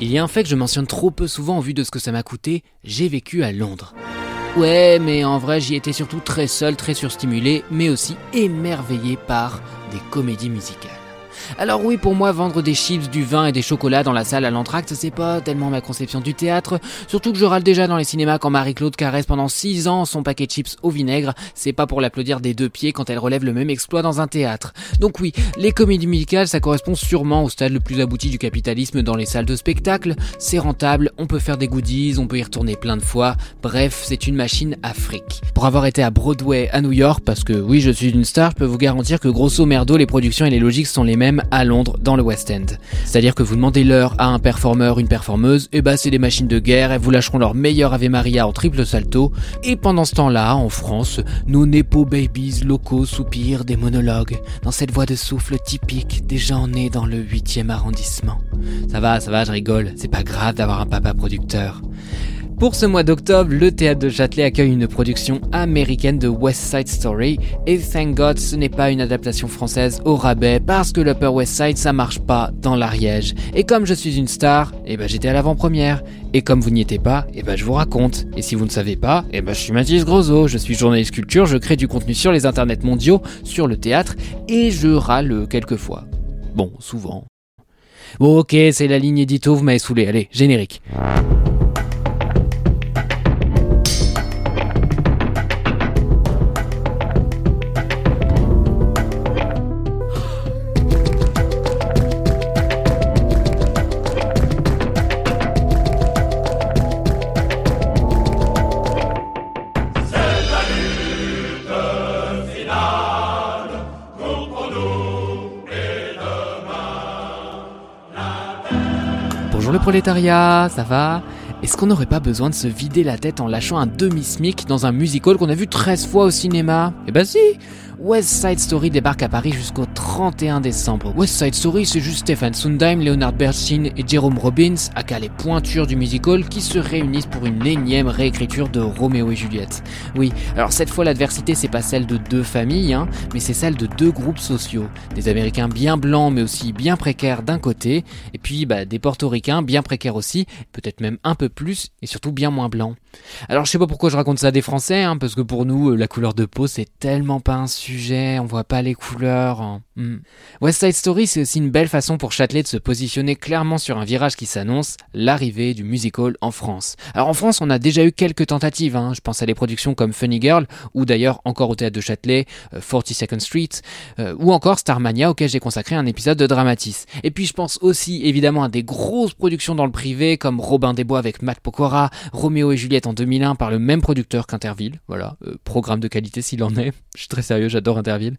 Il y a un fait que je mentionne trop peu souvent en vue de ce que ça m'a coûté, j'ai vécu à Londres. Ouais, mais en vrai j'y étais surtout très seul, très surstimulé, mais aussi émerveillé par des comédies musicales. Alors oui, pour moi, vendre des chips, du vin et des chocolats dans la salle à l'entracte, c'est pas tellement ma conception du théâtre, surtout que je râle déjà dans les cinémas quand Marie-Claude caresse pendant 6 ans son paquet de chips au vinaigre, c'est pas pour l'applaudir des deux pieds quand elle relève le même exploit dans un théâtre. Donc oui, les comédies musicales, ça correspond sûrement au stade le plus abouti du capitalisme dans les salles de spectacle, c'est rentable, on peut faire des goodies, on peut y retourner plein de fois, bref, c'est une machine à fric. Pour avoir été à Broadway à New York, parce que oui, je suis une star, je peux vous garantir que grosso merdo, les productions et les logiques sont les mêmes à Londres dans le West End. C'est-à-dire que vous demandez l'heure à un performeur, une performeuse, et bah c'est des machines de guerre, elles vous lâcheront leur meilleur Ave Maria en triple salto, et pendant ce temps-là, en France, nos Nepo Babies locaux soupirent des monologues, dans cette voix de souffle typique des gens nés dans le 8e arrondissement. Ça va, ça va, je rigole, c'est pas grave d'avoir un papa producteur. Pour ce mois d'octobre, le théâtre de Châtelet accueille une production américaine de West Side Story et thank God ce n'est pas une adaptation française au rabais parce que l'Upper West Side ça marche pas dans l'Ariège. Et comme je suis une star, eh ben j'étais à l'avant-première. Et comme vous n'y étiez pas, eh ben je vous raconte. Et si vous ne savez pas, et ben je suis Mathis Grosso, je suis journaliste culture, je crée du contenu sur les internets mondiaux, sur le théâtre et je râle quelquefois. Bon, souvent. Bon ok, c'est la ligne édito, vous m'avez saoulé, allez, générique. Prolétariat, ça va? Est-ce qu'on n'aurait pas besoin de se vider la tête en lâchant un demi-smic dans un musical qu'on a vu 13 fois au cinéma? Eh ben si West Side Story débarque à Paris jusqu'au 31 décembre. West Side Story, c'est juste Stephen Sondheim, Leonard Bernstein et Jerome Robbins, aka les pointures du musical, qui se réunissent pour une énième réécriture de Roméo et Juliette. Oui, alors cette fois l'adversité c'est pas celle de deux familles, hein, mais c'est celle de deux groupes sociaux. Des Américains bien blancs mais aussi bien précaires d'un côté, et puis bah, des Portoricains bien précaires aussi, peut-être même un peu plus, et surtout bien moins blancs. Alors je sais pas pourquoi je raconte ça des Français, hein, parce que pour nous, euh, la couleur de peau c'est tellement pas un sujet, on voit pas les couleurs. hein. Hmm. West Side Story, c'est aussi une belle façon pour Châtelet de se positionner clairement sur un virage qui s'annonce, l'arrivée du musical en France. Alors en France, on a déjà eu quelques tentatives, hein. je pense à des productions comme Funny Girl, ou d'ailleurs encore au théâtre de Châtelet, euh, 42nd Street, euh, ou encore Starmania, auquel j'ai consacré un épisode de Dramatis. Et puis je pense aussi évidemment à des grosses productions dans le privé, comme Robin des Bois avec Matt Pokora, Roméo et Juliette en 2001 par le même producteur qu'Interville, voilà, euh, programme de qualité s'il en est, je suis très sérieux, j'adore Interville.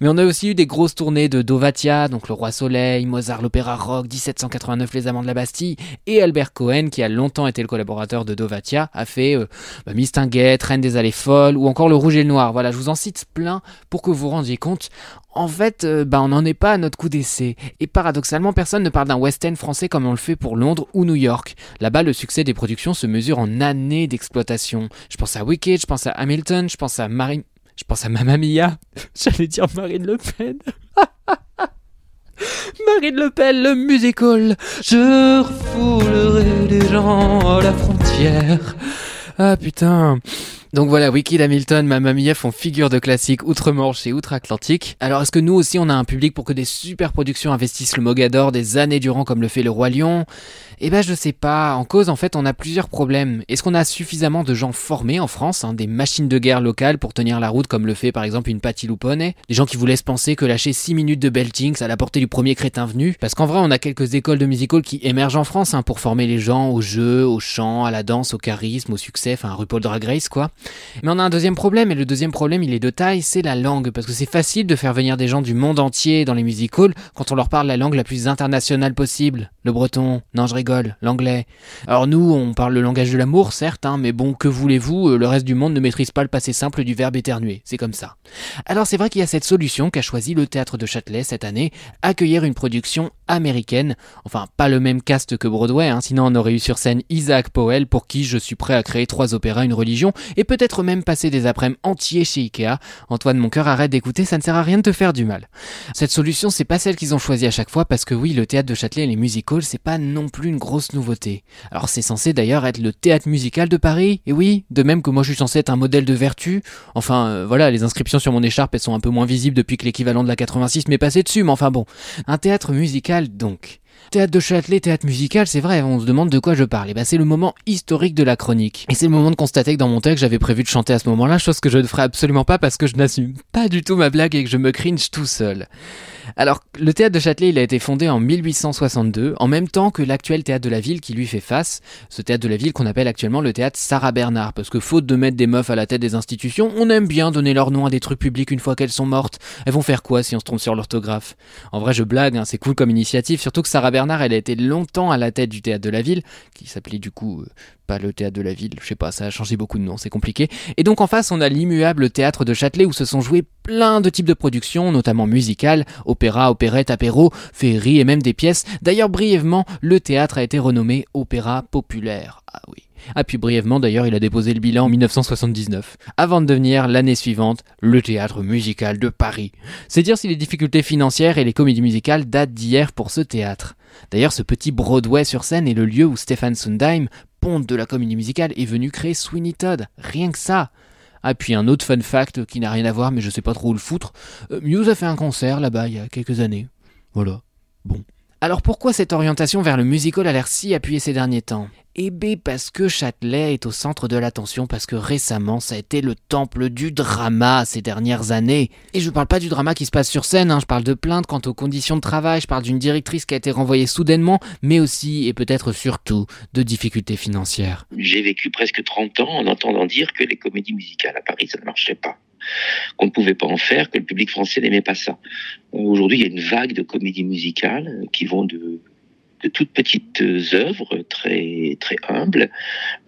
Mais on a aussi eu des grosses tournées de Dovatia, donc Le Roi Soleil, Mozart l'Opéra Rock, 1789 Les Amants de la Bastille, et Albert Cohen, qui a longtemps été le collaborateur de Dovatia, a fait euh, bah, Mistinguett, Reine des Allées Folles, ou encore Le Rouge et le Noir. Voilà, je vous en cite plein pour que vous vous rendiez compte. En fait, euh, bah, on n'en est pas à notre coup d'essai. Et paradoxalement, personne ne parle d'un West End français comme on le fait pour Londres ou New York. Là-bas, le succès des productions se mesure en années d'exploitation. Je pense à Wicked, je pense à Hamilton, je pense à Marine... Je pense à Mamma Mia. J'allais dire Marine Le Pen. Marine Le Pen, le musical. Je refoulerai les gens à la frontière. Ah putain. Donc voilà, Wicked Hamilton, Mamma Mia font figure de classique outre-Manche et outre-Atlantique. Alors est-ce que nous aussi on a un public pour que des super productions investissent le Mogador des années durant comme le fait le Roi Lion? Eh ben je sais pas, en cause en fait on a plusieurs problèmes. Est-ce qu'on a suffisamment de gens formés en France, hein, des machines de guerre locales pour tenir la route comme le fait par exemple une Patti Lupone? Des gens qui vous laissent penser que lâcher 6 minutes de belting à la portée du premier crétin venu? Parce qu'en vrai on a quelques écoles de musical qui émergent en France hein, pour former les gens au jeu, au chant, à la danse, au charisme, au succès, enfin RuPaul Drag Race quoi. Mais on a un deuxième problème, et le deuxième problème, il est de taille, c'est la langue, parce que c'est facile de faire venir des gens du monde entier dans les music halls quand on leur parle la langue la plus internationale possible. Le breton, non je rigole, l'anglais. Alors nous, on parle le langage de l'amour, certes, hein, mais bon, que voulez-vous, euh, le reste du monde ne maîtrise pas le passé simple du verbe éternuer, c'est comme ça. Alors c'est vrai qu'il y a cette solution qu'a choisi le théâtre de Châtelet cette année, accueillir une production américaine, enfin pas le même cast que Broadway, hein, sinon on aurait eu sur scène Isaac Powell pour qui je suis prêt à créer trois opéras, une religion, et peut-être même passer des après-midi entiers chez Ikea. Antoine, mon cœur, arrête d'écouter, ça ne sert à rien de te faire du mal. Cette solution, c'est pas celle qu'ils ont choisie à chaque fois, parce que oui, le théâtre de Châtelet et les music c'est pas non plus une grosse nouveauté. Alors c'est censé d'ailleurs être le théâtre musical de Paris, et oui, de même que moi je suis censé être un modèle de vertu. Enfin, euh, voilà, les inscriptions sur mon écharpe, elles sont un peu moins visibles depuis que l'équivalent de la 86 m'est passé dessus, mais enfin bon. Un théâtre musical donc. Théâtre de Châtelet, théâtre musical, c'est vrai, on se demande de quoi je parle. Et bah c'est le moment historique de la chronique. Et c'est le moment de constater que dans mon texte, j'avais prévu de chanter à ce moment-là, chose que je ne ferai absolument pas parce que je n'assume pas du tout ma blague et que je me cringe tout seul. Alors, le théâtre de Châtelet, il a été fondé en 1862, en même temps que l'actuel théâtre de la ville qui lui fait face, ce théâtre de la ville qu'on appelle actuellement le théâtre Sarah Bernard, parce que faute de mettre des meufs à la tête des institutions, on aime bien donner leur nom à des trucs publics une fois qu'elles sont mortes. Elles vont faire quoi si on se trompe sur l'orthographe? En vrai, je blague, hein, c'est cool comme initiative, surtout que Sarah Bernard, elle a été longtemps à la tête du théâtre de la ville, qui s'appelait du coup euh, pas le théâtre de la ville, je sais pas, ça a changé beaucoup de noms, c'est compliqué. Et donc en face, on a l'immuable théâtre de Châtelet où se sont joués plein de types de productions, notamment musicales, opéra, opérette, apéro, féerie et même des pièces. D'ailleurs, brièvement, le théâtre a été renommé Opéra Populaire. Ah oui. Ah puis brièvement d'ailleurs il a déposé le bilan en 1979, avant de devenir l'année suivante le théâtre musical de Paris. C'est dire si les difficultés financières et les comédies musicales datent d'hier pour ce théâtre. D'ailleurs ce petit Broadway sur scène est le lieu où Stefan Sundheim, ponte de la comédie musicale, est venu créer Sweeney Todd. Rien que ça. Ah, puis un autre fun fact qui n'a rien à voir, mais je sais pas trop où le foutre. Euh, Muse a fait un concert là-bas il y a quelques années. Voilà. Bon. Alors pourquoi cette orientation vers le musical a l'air si appuyée ces derniers temps? Eh bien parce que Châtelet est au centre de l'attention, parce que récemment ça a été le temple du drama ces dernières années. Et je parle pas du drama qui se passe sur scène, hein, je parle de plaintes quant aux conditions de travail, je parle d'une directrice qui a été renvoyée soudainement, mais aussi et peut-être surtout de difficultés financières. J'ai vécu presque 30 ans en entendant dire que les comédies musicales à Paris ça ne marchait pas qu'on ne pouvait pas en faire, que le public français n'aimait pas ça. Aujourd'hui, il y a une vague de comédies musicales qui vont de, de toutes petites œuvres très très humbles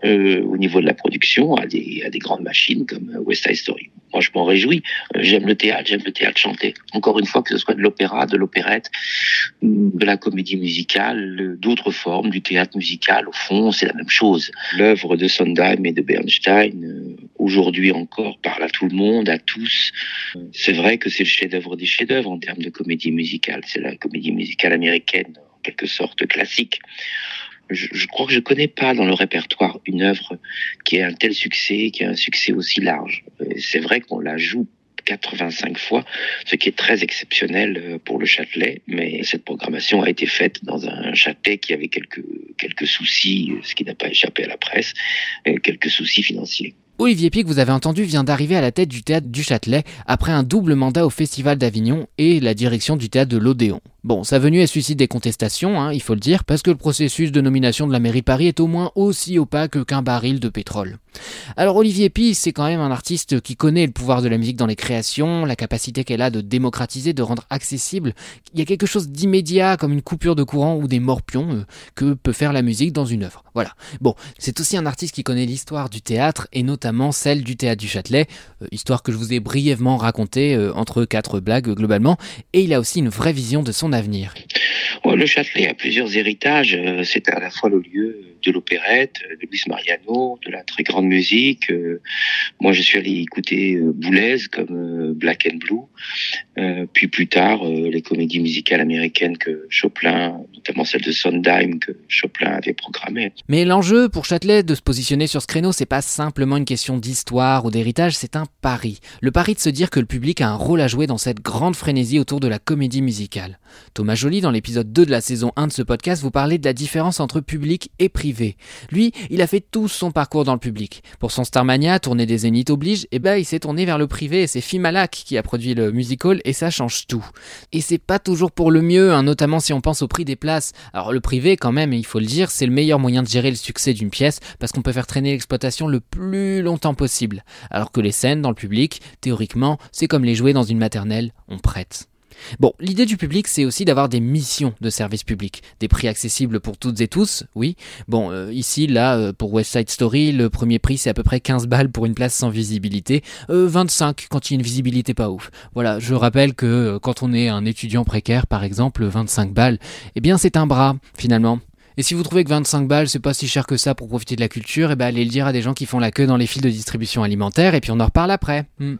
euh, au niveau de la production à des, à des grandes machines comme West Side Story. Moi, je m'en réjouis. Euh, J'aime le théâtre, j'aime le théâtre chanté. Encore une fois, que ce soit de l'opéra, de l'opérette, de la comédie musicale, d'autres formes, du théâtre musical, au fond, c'est la même chose. L'œuvre de Sondheim et de Bernstein, euh, aujourd'hui encore, parle à tout le monde, à tous. C'est vrai que c'est le chef-d'œuvre des chefs-d'œuvre en termes de comédie musicale. C'est la comédie musicale américaine, en quelque sorte classique. Je, crois que je connais pas dans le répertoire une œuvre qui ait un tel succès, qui a un succès aussi large. C'est vrai qu'on la joue 85 fois, ce qui est très exceptionnel pour le Châtelet, mais cette programmation a été faite dans un Châtelet qui avait quelques, quelques soucis, ce qui n'a pas échappé à la presse, quelques soucis financiers. Olivier Pic, vous avez entendu, vient d'arriver à la tête du théâtre du Châtelet après un double mandat au Festival d'Avignon et la direction du théâtre de l'Odéon. Bon, sa venue elle suscite des contestations, hein, il faut le dire, parce que le processus de nomination de la mairie Paris est au moins aussi opaque qu'un baril de pétrole. Alors Olivier Py, c'est quand même un artiste qui connaît le pouvoir de la musique dans les créations, la capacité qu'elle a de démocratiser, de rendre accessible. Il y a quelque chose d'immédiat, comme une coupure de courant ou des morpions, euh, que peut faire la musique dans une œuvre. Voilà. Bon, c'est aussi un artiste qui connaît l'histoire du théâtre, et notamment celle du théâtre du Châtelet, euh, histoire que je vous ai brièvement racontée euh, entre quatre blagues globalement, et il a aussi une vraie vision de son Le Châtelet a plusieurs héritages. C'est à la fois le lieu de l'opérette, de Luis Mariano, de la très grande musique. Moi, je suis allé écouter Boulez comme Black and Blue. Puis plus tard, les comédies musicales américaines que Chopin, notamment celle de Sondheim que Chopin avait programmée. Mais l'enjeu pour Châtelet de se positionner sur ce créneau, c'est pas simplement une question d'histoire ou d'héritage, c'est un pari. Le pari de se dire que le public a un rôle à jouer dans cette grande frénésie autour de la comédie musicale. Thomas Joly, dans l'épisode 2 de la saison 1 de ce podcast, vous parlez de la différence entre public et privé. Lui, il a fait tout son parcours dans le public. Pour son Starmania, tourner des Zénith oblige, et eh ben il s'est tourné vers le privé et c'est Fimalak qui a produit le musical et ça change tout. Et c'est pas toujours pour le mieux, hein, notamment si on pense au prix des places. Alors le privé, quand même, il faut le dire, c'est le meilleur moyen de gérer le succès d'une pièce parce qu'on peut faire traîner l'exploitation le plus longtemps possible. Alors que les scènes dans le public, théoriquement, c'est comme les jouer dans une maternelle, on prête. Bon, l'idée du public, c'est aussi d'avoir des missions de service public, des prix accessibles pour toutes et tous, oui. Bon, euh, ici, là, euh, pour West Side Story, le premier prix, c'est à peu près 15 balles pour une place sans visibilité, 25 euh, quand il y a une visibilité pas ouf. Voilà, je rappelle que quand on est un étudiant précaire, par exemple, 25 balles, eh bien c'est un bras, finalement. Et si vous trouvez que 25 balles, c'est pas si cher que ça pour profiter de la culture, eh ben allez le dire à des gens qui font la queue dans les files de distribution alimentaire, et puis on en reparle après. Hmm.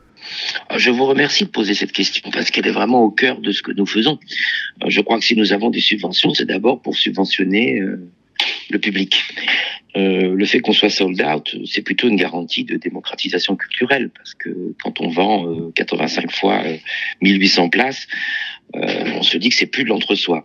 Ah, je vous remercie de poser cette question parce qu'elle est vraiment au cœur de ce que nous faisons. Euh, je crois que si nous avons des subventions, c'est d'abord pour subventionner euh, le public. Euh, le fait qu'on soit sold out, c'est plutôt une garantie de démocratisation culturelle parce que quand on vend 85 fois 1800 places, on se dit que c'est plus de l'entre-soi.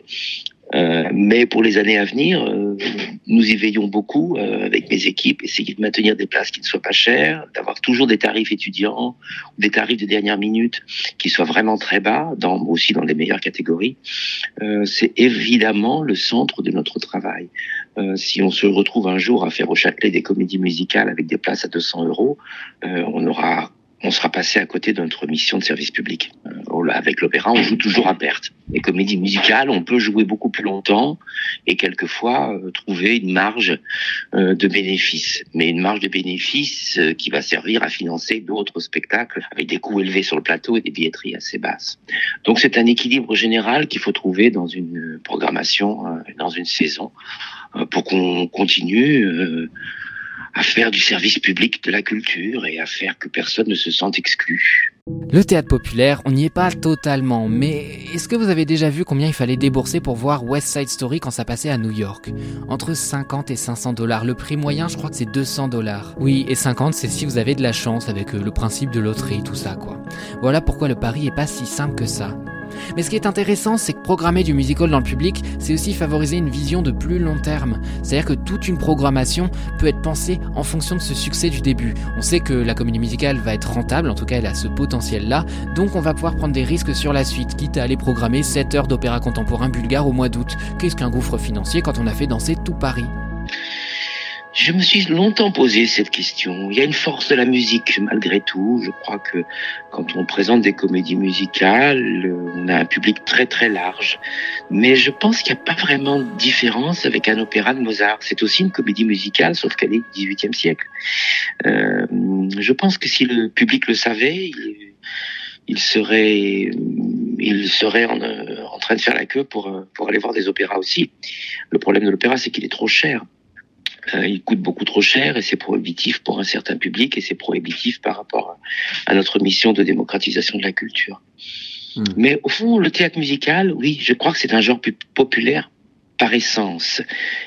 Euh, mais pour les années à venir, euh, nous y veillons beaucoup euh, avec mes équipes, essayer de maintenir des places qui ne soient pas chères, d'avoir toujours des tarifs étudiants, des tarifs de dernière minute qui soient vraiment très bas, dans, aussi dans les meilleures catégories. C'est évidemment le centre de notre travail. si on se retrouve un jour à faire au Châtelet des comédies musicales avec des places à 200 euros, on aura on sera passé à côté de notre mission de service public. Euh, avec l'opéra, on joue toujours à perte. Les comédies musicales, on peut jouer beaucoup plus longtemps et quelquefois euh, trouver une marge euh, de bénéfice. Mais une marge de bénéfice qui va servir à financer d'autres spectacles avec des coûts élevés sur le plateau et des billetteries assez basses. Donc c'est un équilibre général qu'il faut trouver dans une programmation, dans une saison, pour qu'on continue à faire du service public de la culture et à faire que personne ne se sente exclu. Le théâtre populaire, on n'y est pas totalement, mais est-ce que vous avez déjà vu combien il fallait débourser pour voir West Side Story quand ça passait à New York? Entre 50 et 500 dollars. Le prix moyen, je crois que c'est 200 dollars. Oui, et 50, c'est si vous avez de la chance avec euh, le principe de loterie, tout ça, quoi. Voilà pourquoi le pari est pas si simple que ça. Mais ce qui est intéressant, c'est que programmer du musical dans le public, c'est aussi favoriser une vision de plus long terme. C'est-à-dire que toute une programmation peut être pensée en fonction de ce succès du début. On sait que la comédie musicale va être rentable, en tout cas elle a ce potentiel-là, donc on va pouvoir prendre des risques sur la suite, quitte à aller programmer 7 heures d'opéra contemporain bulgare au mois d'août. Qu'est-ce qu'un gouffre financier quand on a fait danser tout Paris? Je me suis longtemps posé cette question. Il y a une force de la musique malgré tout. Je crois que quand on présente des comédies musicales, on a un public très très large. Mais je pense qu'il n'y a pas vraiment de différence avec un opéra de Mozart. C'est aussi une comédie musicale, sauf qu'elle est du XVIIIe siècle. Euh, je pense que si le public le savait, il, serait il serait en, en, train de faire la queue pour, pour aller voir des opéras aussi. Le problème de l'opéra, c'est qu'il est trop cher. Euh, il coûte beaucoup trop cher et c'est prohibitif pour un certain public et c'est prohibitif par rapport à notre mission de démocratisation de la culture. Hmm. Mais au fond, le théâtre musical, oui, je crois que c'est un genre plus populaire par essence.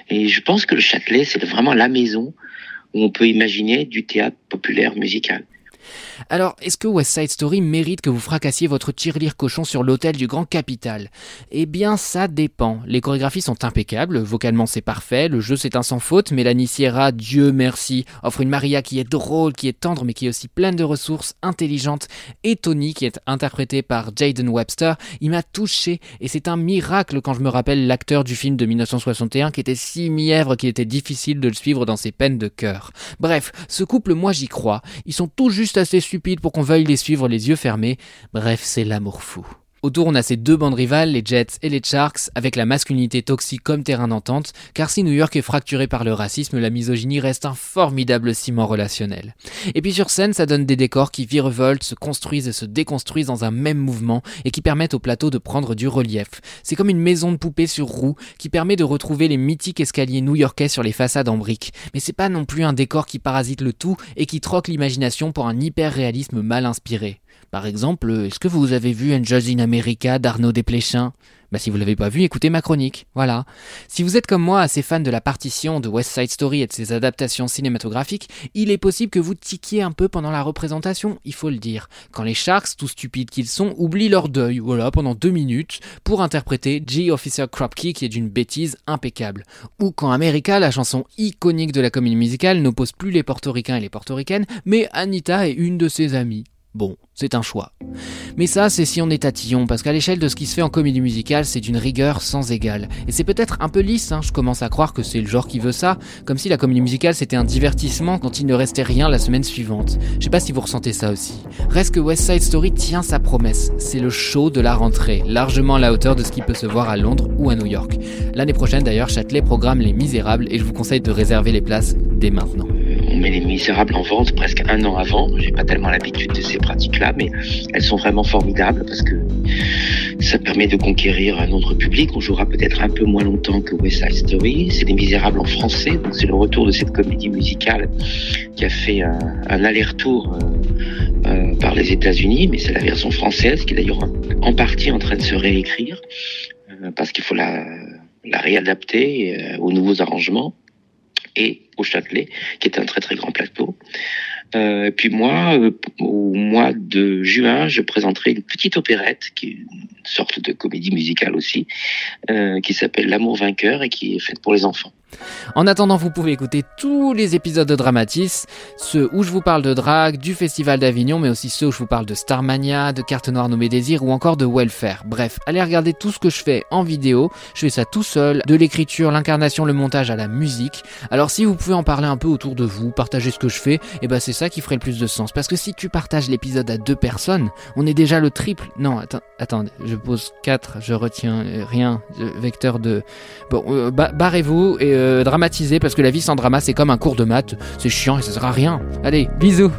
Et je pense que le Châtelet, c'est vraiment la maison où on peut imaginer du théâtre populaire musical. Alors, est-ce que West Side Story mérite que vous fracassiez votre tirelire cochon sur l'hôtel du Grand Capital? Eh bien, ça dépend. Les chorégraphies sont impeccables, vocalement c'est parfait, le jeu c'est un sans faute, Mélanie Sierra, Dieu merci, offre une Maria qui est drôle, qui est tendre, mais qui est aussi pleine de ressources, intelligente, et Tony, qui est interprété par Jaden Webster, il m'a touché, et c'est un miracle quand je me rappelle l'acteur du film de 1961 qui était si mièvre qu'il était difficile de le suivre dans ses peines de cœur. Bref, ce couple, moi j'y crois, ils sont tout juste assez stupide pour qu'on veuille les suivre les yeux fermés. Bref, c'est l'amour fou. Autour, on a ces deux bandes rivales, les Jets et les Sharks, avec la masculinité toxique comme terrain d'entente, car si New York est fracturé par le racisme, la misogynie reste un formidable ciment relationnel. Et puis sur scène, ça donne des décors qui virevoltent, se construisent et se déconstruisent dans un même mouvement, et qui permettent au plateau de prendre du relief. C'est comme une maison de poupée sur roue, qui permet de retrouver les mythiques escaliers new-yorkais sur les façades en briques. Mais c'est pas non plus un décor qui parasite le tout, et qui troque l'imagination pour un hyper-réalisme mal inspiré. Par exemple, est-ce que vous avez vu Angels in America d'Arnaud Desplechin? Bah si vous l'avez pas vu, écoutez ma chronique. Voilà. Si vous êtes comme moi assez fan de la partition de West Side Story et de ses adaptations cinématographiques, il est possible que vous tiquiez un peu pendant la représentation, il faut le dire. Quand les Sharks, tout stupides qu'ils sont, oublient leur deuil, voilà, pendant deux minutes, pour interpréter G Officer Kropke qui est d'une bêtise impeccable. Ou quand America, la chanson iconique de la comédie musicale, n'oppose plus les portoricains et les portoricaines, mais Anita est une de ses amies. Bon, c'est un choix. Mais ça, c'est si on est tatillon, parce qu'à l'échelle de ce qui se fait en comédie musicale, c'est d'une rigueur sans égale. Et c'est peut-être un peu lisse, hein, je commence à croire que c'est le genre qui veut ça, comme si la comédie musicale c'était un divertissement quand il ne restait rien la semaine suivante. Je sais pas si vous ressentez ça aussi. Reste que West Side Story tient sa promesse, c'est le show de la rentrée, largement à la hauteur de ce qui peut se voir à Londres ou à New York. L'année prochaine d'ailleurs, Châtelet programme Les Misérables et je vous conseille de réserver les places dès maintenant on met les misérables en vente presque un an avant. J'ai pas tellement l'habitude de ces pratiques-là, mais elles sont vraiment formidables parce que ça permet de conquérir un autre public. On jouera peut-être un peu moins longtemps que West Side Story. C'est les misérables en français, donc c'est le retour de cette comédie musicale qui a fait un, aller-retour euh, euh, par les États-Unis, mais c'est la version française qui est d'ailleurs en partie en train de se réécrire euh, parce qu'il faut la, la réadapter aux nouveaux arrangements et au Châtelet, qui est un très très grand plateau. Euh, puis moi, euh, au mois de juin, je présenterai une petite opérette, qui est une sorte de comédie musicale aussi, euh, qui s'appelle L'amour vainqueur et qui est faite pour les enfants. En attendant, vous pouvez écouter tous les épisodes de Dramatis, ceux où je vous parle de drague, du Festival d'Avignon, mais aussi ceux où je vous parle de Starmania, de Carte Noire nommée Désir ou encore de Welfare. Bref, allez regarder tout ce que je fais en vidéo. Je fais ça tout seul, de l'écriture, l'incarnation, le montage à la musique. Alors si vous pouvez en parler un peu autour de vous, partager ce que je fais, et eh ben c'est ça qui ferait le plus de sens. Parce que si tu partages l'épisode à deux personnes, on est déjà le triple. Non, attends, attends, je pose 4, je retiens euh, rien, vecteur de... Bon, euh, barrez-vous et... Euh, dramatiser parce que la vie sans drama c'est comme un cours de maths, c'est chiant et ça sert à rien. Allez, bisous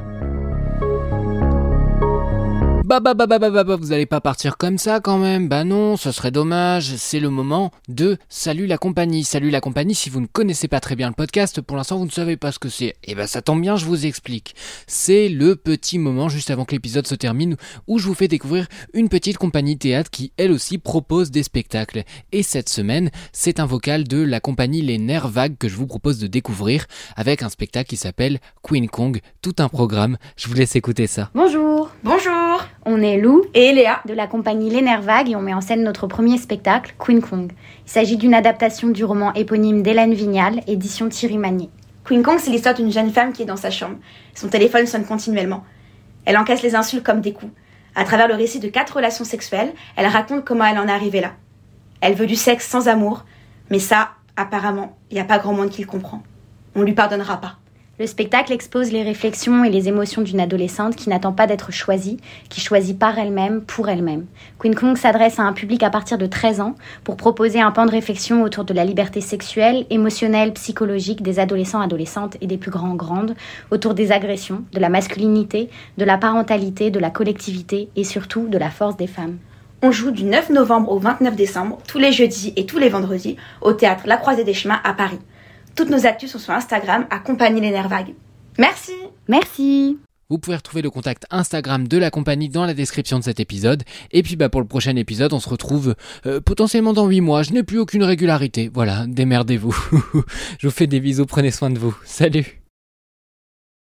bah bah bah bah bah bah, bah vous allez pas partir comme ça quand même. Bah non, ce serait dommage. C'est le moment de Salut la compagnie. Salut la compagnie, si vous ne connaissez pas très bien le podcast, pour l'instant vous ne savez pas ce que c'est. Et eh bah ça tombe bien, je vous explique. C'est le petit moment juste avant que l'épisode se termine où je vous fais découvrir une petite compagnie théâtre qui elle aussi propose des spectacles. Et cette semaine, c'est un vocal de la compagnie Les Nerfs Vagues que je vous propose de découvrir avec un spectacle qui s'appelle Queen Kong, tout un programme. Je vous laisse écouter ça. Bonjour. Bonjour. On est Lou et Léa de la compagnie Vagues et on met en scène notre premier spectacle, Queen Kong. Il s'agit d'une adaptation du roman éponyme d'Hélène Vignal, édition Thierry Magnier. Queen Kong, c'est l'histoire d'une jeune femme qui est dans sa chambre. Son téléphone sonne continuellement. Elle encaisse les insultes comme des coups. À travers le récit de quatre relations sexuelles, elle raconte comment elle en est arrivée là. Elle veut du sexe sans amour, mais ça, apparemment, il n'y a pas grand monde qui le comprend. On lui pardonnera pas. Le spectacle expose les réflexions et les émotions d'une adolescente qui n'attend pas d'être choisie, qui choisit par elle-même, pour elle-même. Queen Kong s'adresse à un public à partir de 13 ans pour proposer un pan de réflexion autour de la liberté sexuelle, émotionnelle, psychologique des adolescents, adolescentes et des plus grands, grandes, autour des agressions, de la masculinité, de la parentalité, de la collectivité et surtout de la force des femmes. On joue du 9 novembre au 29 décembre, tous les jeudis et tous les vendredis, au théâtre La Croisée des Chemins à Paris. Toutes nos actus sont sur Instagram, accompagner les nerfs vagues. Merci Merci vous pouvez retrouver le contact Instagram de la compagnie dans la description de cet épisode. Et puis bah pour le prochain épisode, on se retrouve euh, potentiellement dans 8 mois. Je n'ai plus aucune régularité. Voilà, démerdez-vous. Je vous fais des bisous, prenez soin de vous. Salut